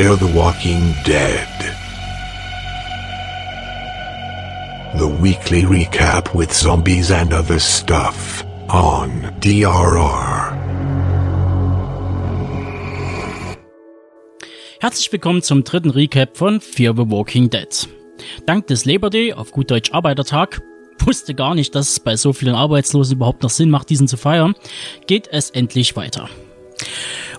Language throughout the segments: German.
Fear the Walking Dead. The weekly recap with zombies and other stuff on DRR. Herzlich willkommen zum dritten Recap von Fear the Walking Dead. Dank des Labor Day, auf gut Deutsch Arbeitertag, wusste gar nicht, dass es bei so vielen Arbeitslosen überhaupt noch Sinn macht, diesen zu feiern, geht es endlich weiter.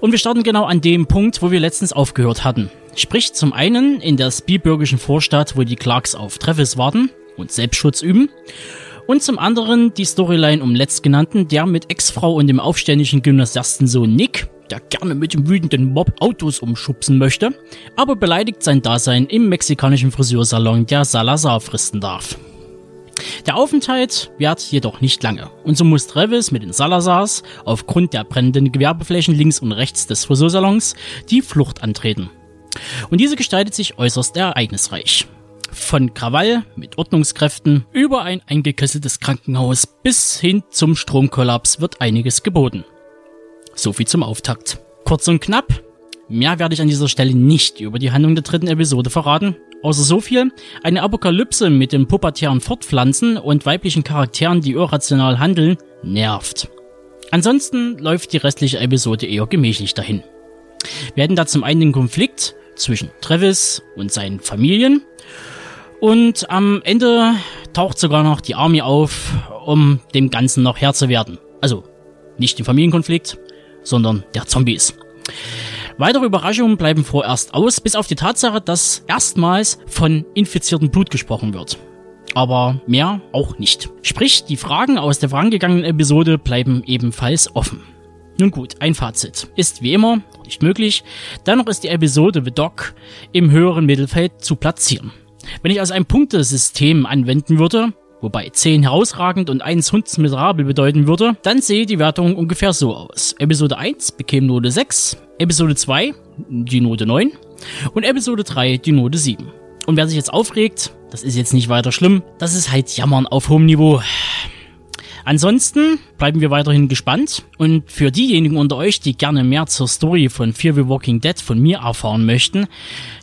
Und wir starten genau an dem Punkt, wo wir letztens aufgehört hatten. Sprich zum einen in der spielbürgischen Vorstadt, wo die Clarks auf Treffes warten und Selbstschutz üben. Und zum anderen die Storyline um letztgenannten, der mit Ex-Frau und dem aufständischen Gymnasiastensohn Nick, der gerne mit dem wütenden Mob Autos umschubsen möchte, aber beleidigt sein Dasein im mexikanischen Friseursalon der Salazar fristen darf. Der Aufenthalt währt jedoch nicht lange und so muss Travis mit den Salazars aufgrund der brennenden Gewerbeflächen links und rechts des Friseursalons die Flucht antreten. Und diese gestaltet sich äußerst ereignisreich. Von Krawall mit Ordnungskräften über ein eingekesseltes Krankenhaus bis hin zum Stromkollaps wird einiges geboten. So viel zum Auftakt. Kurz und knapp, mehr werde ich an dieser Stelle nicht über die Handlung der dritten Episode verraten, Außer so viel, eine Apokalypse mit dem pubertären Fortpflanzen und weiblichen Charakteren, die irrational handeln, nervt. Ansonsten läuft die restliche Episode eher gemächlich dahin. Wir hätten da zum einen den Konflikt zwischen Travis und seinen Familien und am Ende taucht sogar noch die Army auf, um dem Ganzen noch Herr zu werden. Also nicht den Familienkonflikt, sondern der Zombies. Weitere Überraschungen bleiben vorerst aus, bis auf die Tatsache, dass erstmals von infiziertem Blut gesprochen wird. Aber mehr auch nicht. Sprich, die Fragen aus der vorangegangenen Episode bleiben ebenfalls offen. Nun gut, ein Fazit. Ist wie immer nicht möglich. Dennoch ist die Episode The Dog im höheren Mittelfeld zu platzieren. Wenn ich also ein Punktesystem anwenden würde, wobei 10 herausragend und 1 hundsmiserabel bedeuten würde, dann sehe die Wertung ungefähr so aus. Episode 1 bekäme Note 6, Episode 2 die Note 9 und Episode 3 die Note 7. Und wer sich jetzt aufregt, das ist jetzt nicht weiter schlimm, das ist halt Jammern auf hohem Niveau. Ansonsten bleiben wir weiterhin gespannt und für diejenigen unter euch, die gerne mehr zur Story von Fear the Walking Dead von mir erfahren möchten,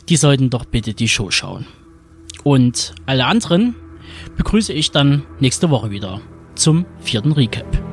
die sollten doch bitte die Show schauen. Und alle anderen begrüße ich dann nächste Woche wieder zum vierten Recap.